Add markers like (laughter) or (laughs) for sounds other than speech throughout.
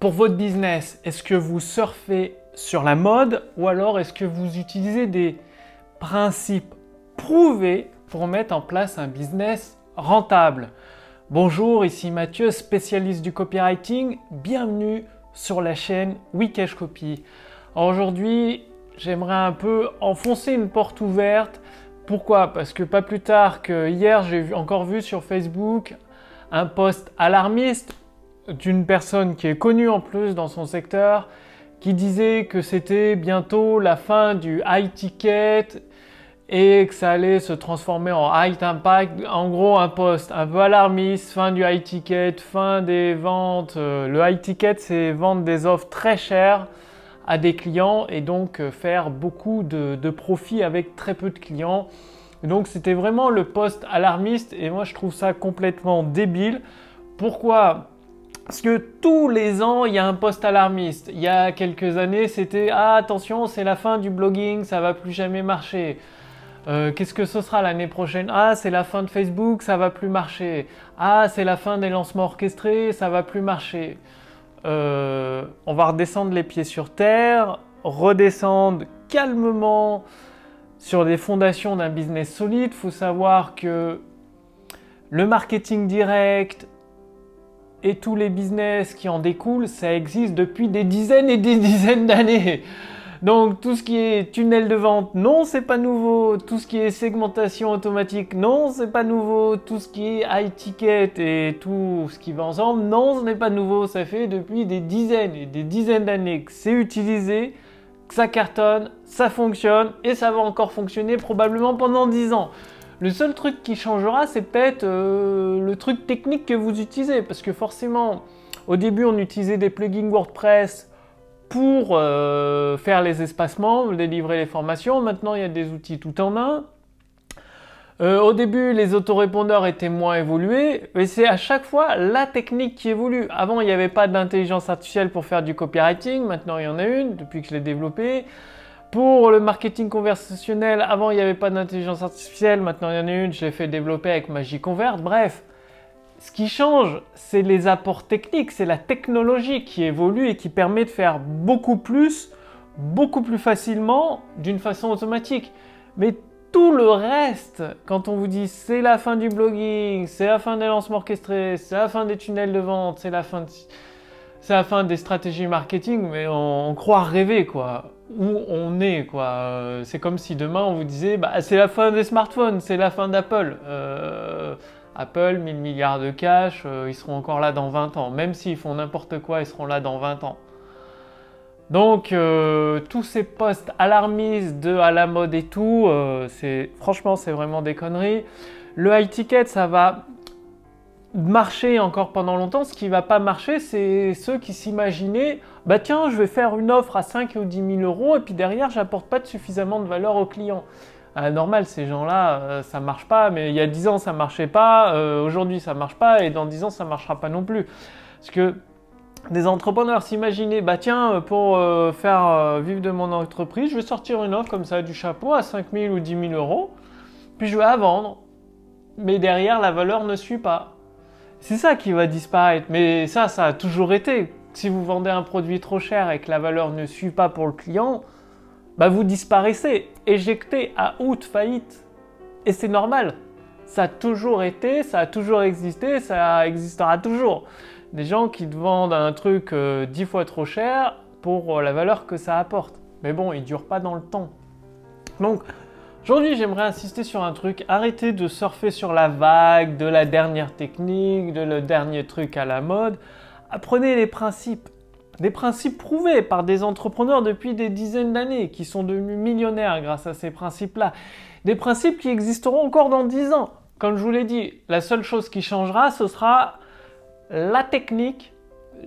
pour votre business, est-ce que vous surfez sur la mode ou alors est-ce que vous utilisez des principes prouvés pour mettre en place un business rentable? Bonjour, ici Mathieu, spécialiste du copywriting. Bienvenue sur la chaîne Weekash Copy. Aujourd'hui, j'aimerais un peu enfoncer une porte ouverte. Pourquoi? Parce que pas plus tard que hier, j'ai encore vu sur Facebook un post alarmiste d'une personne qui est connue en plus dans son secteur, qui disait que c'était bientôt la fin du high ticket et que ça allait se transformer en high impact. En gros, un poste un peu alarmiste, fin du high ticket, fin des ventes. Euh, le high ticket, c'est vendre des offres très chères à des clients et donc euh, faire beaucoup de, de profit avec très peu de clients. Donc c'était vraiment le poste alarmiste et moi je trouve ça complètement débile. Pourquoi parce que tous les ans, il y a un post alarmiste. Il y a quelques années, c'était Ah, attention, c'est la fin du blogging, ça va plus jamais marcher. Euh, qu'est-ce que ce sera l'année prochaine? Ah, c'est la fin de Facebook, ça va plus marcher. Ah, c'est la fin des lancements orchestrés, ça va plus marcher. Euh, on va redescendre les pieds sur terre, redescendre calmement sur les fondations d'un business solide. Il faut savoir que le marketing direct, et tous les business qui en découlent, ça existe depuis des dizaines et des (laughs) dizaines d'années. Donc tout ce qui est tunnel de vente, non, c'est pas nouveau. Tout ce qui est segmentation automatique, non, c'est pas nouveau. Tout ce qui est high ticket et tout ce qui va ensemble, non, ce n'est pas nouveau. Ça fait depuis des dizaines et des dizaines d'années que c'est utilisé, que ça cartonne, ça fonctionne et ça va encore fonctionner probablement pendant 10 ans. Le seul truc qui changera, c'est peut-être euh, le truc technique que vous utilisez. Parce que forcément, au début, on utilisait des plugins WordPress pour euh, faire les espacements, délivrer les formations. Maintenant, il y a des outils tout en un. Euh, au début, les autorépondeurs étaient moins évolués, mais c'est à chaque fois la technique qui évolue. Avant, il n'y avait pas d'intelligence artificielle pour faire du copywriting, maintenant il y en a une depuis que je l'ai développé. Pour le marketing conversationnel, avant il n'y avait pas d'intelligence artificielle, maintenant il y en a une, je l'ai fait développer avec MagiConvert. Bref, ce qui change, c'est les apports techniques, c'est la technologie qui évolue et qui permet de faire beaucoup plus, beaucoup plus facilement, d'une façon automatique. Mais tout le reste, quand on vous dit c'est la fin du blogging, c'est la fin des lancements orchestrés, c'est la fin des tunnels de vente, c'est la fin des stratégies marketing, mais on croit rêver quoi où on est. quoi. Euh, c'est comme si demain on vous disait bah, c'est la fin des smartphones, c'est la fin d'Apple. Euh, Apple, 1000 milliards de cash, euh, ils seront encore là dans 20 ans. Même s'ils font n'importe quoi, ils seront là dans 20 ans. Donc tous ces postes alarmistes de à la mode et tout, c'est franchement c'est vraiment des conneries. Le high ticket, ça va marcher encore pendant longtemps. Ce qui va pas marcher, c'est ceux qui s'imaginaient, bah tiens, je vais faire une offre à 5 ou 10 000 euros et puis derrière, j'apporte pas suffisamment de valeur au client. Ah, normal, ces gens-là, euh, ça marche pas, mais il y a 10 ans, ça marchait pas, euh, aujourd'hui, ça marche pas, et dans 10 ans, ça marchera pas non plus. Parce que des entrepreneurs s'imaginaient, bah tiens, pour euh, faire vivre de mon entreprise, je vais sortir une offre comme ça du chapeau à 5 000 ou 10 000 euros, puis je vais la vendre. Mais derrière, la valeur ne suit pas. C'est ça qui va disparaître. Mais ça, ça a toujours été. Si vous vendez un produit trop cher et que la valeur ne suit pas pour le client, bah vous disparaissez, éjecté à out, faillite. Et c'est normal. Ça a toujours été, ça a toujours existé, ça existera toujours. Des gens qui te vendent un truc euh, dix fois trop cher pour euh, la valeur que ça apporte. Mais bon, il ne dure pas dans le temps. Donc, Aujourd'hui, j'aimerais insister sur un truc. Arrêtez de surfer sur la vague de la dernière technique, de le dernier truc à la mode. Apprenez les principes. Des principes prouvés par des entrepreneurs depuis des dizaines d'années qui sont devenus millionnaires grâce à ces principes-là. Des principes qui existeront encore dans dix ans. Comme je vous l'ai dit, la seule chose qui changera, ce sera la technique,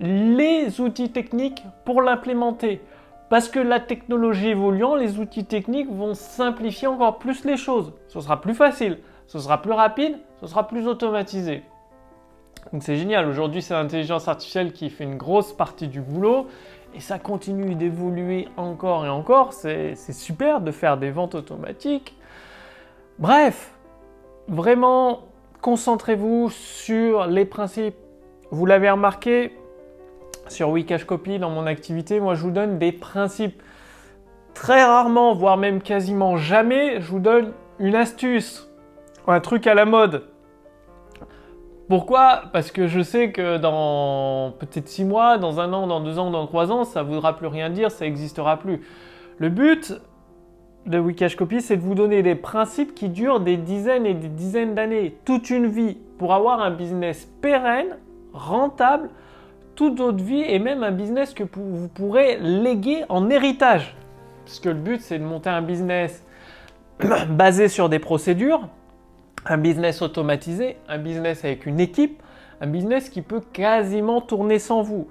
les outils techniques pour l'implémenter. Parce que la technologie évoluant, les outils techniques vont simplifier encore plus les choses. Ce sera plus facile, ce sera plus rapide, ce sera plus automatisé. Donc c'est génial, aujourd'hui c'est l'intelligence artificielle qui fait une grosse partie du boulot et ça continue d'évoluer encore et encore. C'est super de faire des ventes automatiques. Bref, vraiment concentrez-vous sur les principes. Vous l'avez remarqué, sur Wikash Copy dans mon activité, moi je vous donne des principes. Très rarement, voire même quasiment jamais, je vous donne une astuce, un truc à la mode. Pourquoi? Parce que je sais que dans peut-être 6 mois, dans un an, dans deux ans, dans trois ans, ça ne voudra plus rien dire, ça n'existera plus. Le but de Wikash Copy, c'est de vous donner des principes qui durent des dizaines et des dizaines d'années, toute une vie, pour avoir un business pérenne, rentable, toute votre vie et même un business que vous pourrez léguer en héritage. Parce que le but, c'est de monter un business (clears throat) basé sur des procédures, un business automatisé, un business avec une équipe, un business qui peut quasiment tourner sans vous.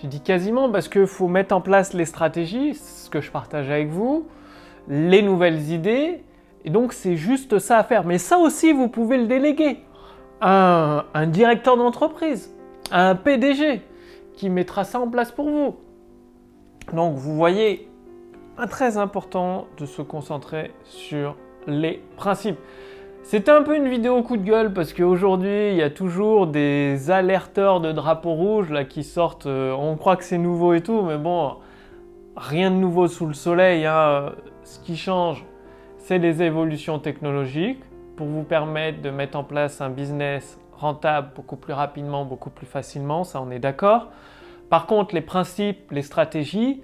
Je dis quasiment parce qu'il faut mettre en place les stratégies, ce que je partage avec vous, les nouvelles idées, et donc c'est juste ça à faire. Mais ça aussi, vous pouvez le déléguer à un, directeur d'entreprise, à un PDG qui mettra ça en place pour vous. Donc vous voyez, très important de se concentrer sur les principes. C'était un peu une vidéo coup de gueule parce qu'aujourd'hui, il y a toujours des alerteurs de drapeaux rouges là, qui sortent. Euh, on croit que c'est nouveau et tout, mais bon, rien de nouveau sous le soleil. Hein. Ce qui change, c'est les évolutions technologiques pour vous permettre de mettre en place un business rentable beaucoup plus rapidement, beaucoup plus facilement. Ça, on est d'accord. Par contre, les principes, les stratégies,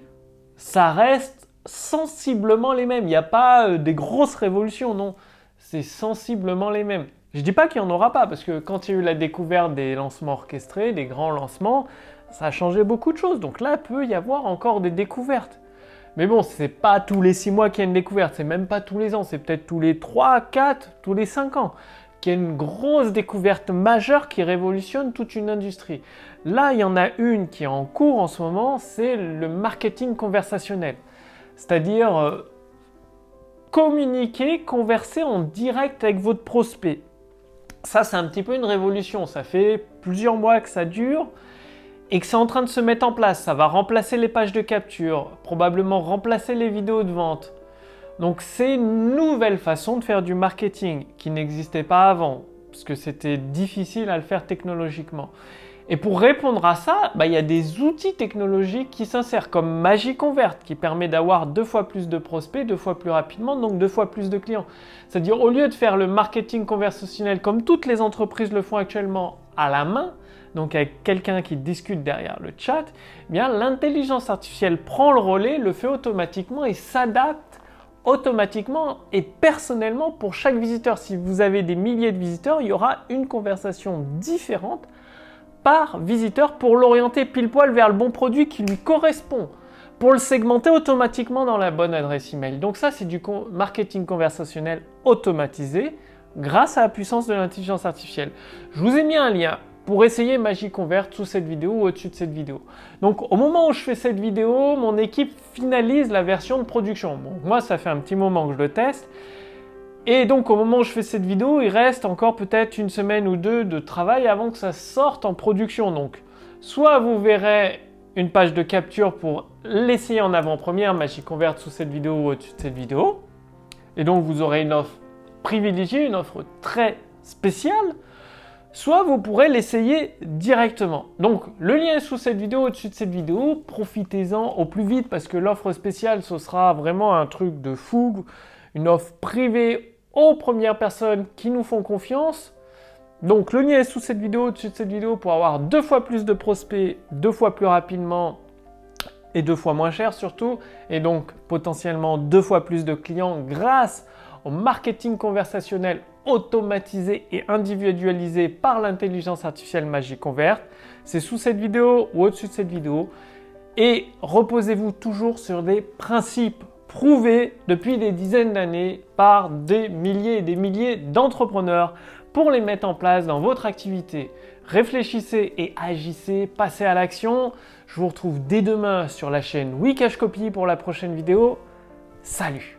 ça reste sensiblement les mêmes. Il n'y a pas euh, des grosses révolutions, non c'est sensiblement les mêmes. Je dis pas qu'il n'y en aura pas, parce que quand il y a eu la découverte des lancements orchestrés, des grands lancements, ça a changé beaucoup de choses. Donc là, il peut y avoir encore des découvertes. Mais bon, c'est pas tous les 6 mois qu'il y a une découverte, c'est même pas tous les ans, c'est peut-être tous les 3, 4, tous les 5 ans qu'il y a une grosse découverte majeure qui révolutionne toute une industrie. Là, il y en a une qui est en cours en ce moment, c'est le marketing conversationnel. C'est-à-dire euh, communiquer, converser en direct avec votre prospect. Ça, c'est un petit peu une révolution. Ça fait plusieurs mois que ça dure et que c'est en train de se mettre en place. Ça va remplacer les pages de capture, probablement remplacer les vidéos de vente. Donc c'est une nouvelle façon de faire du marketing qui n'existait pas avant, parce que c'était difficile à le faire technologiquement. Et pour répondre à ça, bah, il y a des outils technologiques qui s'insèrent, comme Magie Convert, qui permet d'avoir deux fois plus de prospects, deux fois plus rapidement, donc deux fois plus de clients. C'est-à-dire, au lieu de faire le marketing conversationnel comme toutes les entreprises le font actuellement à la main, donc avec quelqu'un qui discute derrière le chat, eh bien l'intelligence artificielle prend le relais, le fait automatiquement et s'adapte automatiquement et personnellement pour chaque visiteur. Si vous avez des milliers de visiteurs, il y aura une conversation différente par visiteur pour l'orienter pile poil vers le bon produit qui lui correspond, pour le segmenter automatiquement dans la bonne adresse email. Donc ça, c'est du marketing conversationnel automatisé grâce à la puissance de l'intelligence artificielle. Je vous ai mis un lien pour essayer Magie Convert sous cette vidéo ou au-dessus de cette vidéo. Donc au moment où je fais cette vidéo, mon équipe finalise la version de production. Moi, ça fait un petit moment que je le teste. Et donc au moment où je fais cette vidéo, il reste encore peut-être une semaine ou deux de travail avant que ça sorte en production. Donc soit vous verrez une page de capture pour l'essayer en avant-première, Magic Convert sous cette vidéo ou au-dessus de cette vidéo. Et donc vous aurez une offre privilégiée, une offre très spéciale. Soit vous pourrez l'essayer directement. Donc le lien est sous cette vidéo, au-dessus de cette vidéo. Profitez-en au plus vite parce que l'offre spéciale, ce sera vraiment un truc de fou une offre privée aux premières personnes qui nous font confiance. Donc le lien est sous cette vidéo, au-dessus de cette vidéo pour avoir deux fois plus de prospects, deux fois plus rapidement et deux fois moins cher surtout, et donc potentiellement deux fois plus de clients grâce au marketing conversationnel automatisé et individualisé par l'intelligence artificielle Magic Convert. C'est sous cette vidéo ou au-dessus de cette vidéo. Et reposez-vous toujours sur des principes prouvé depuis des dizaines d'années par des milliers et des milliers d'entrepreneurs pour les mettre en place dans votre activité. Réfléchissez et agissez, passez à l'action. Je vous retrouve dès demain sur la chaîne Wikash Copy pour la prochaine vidéo. Salut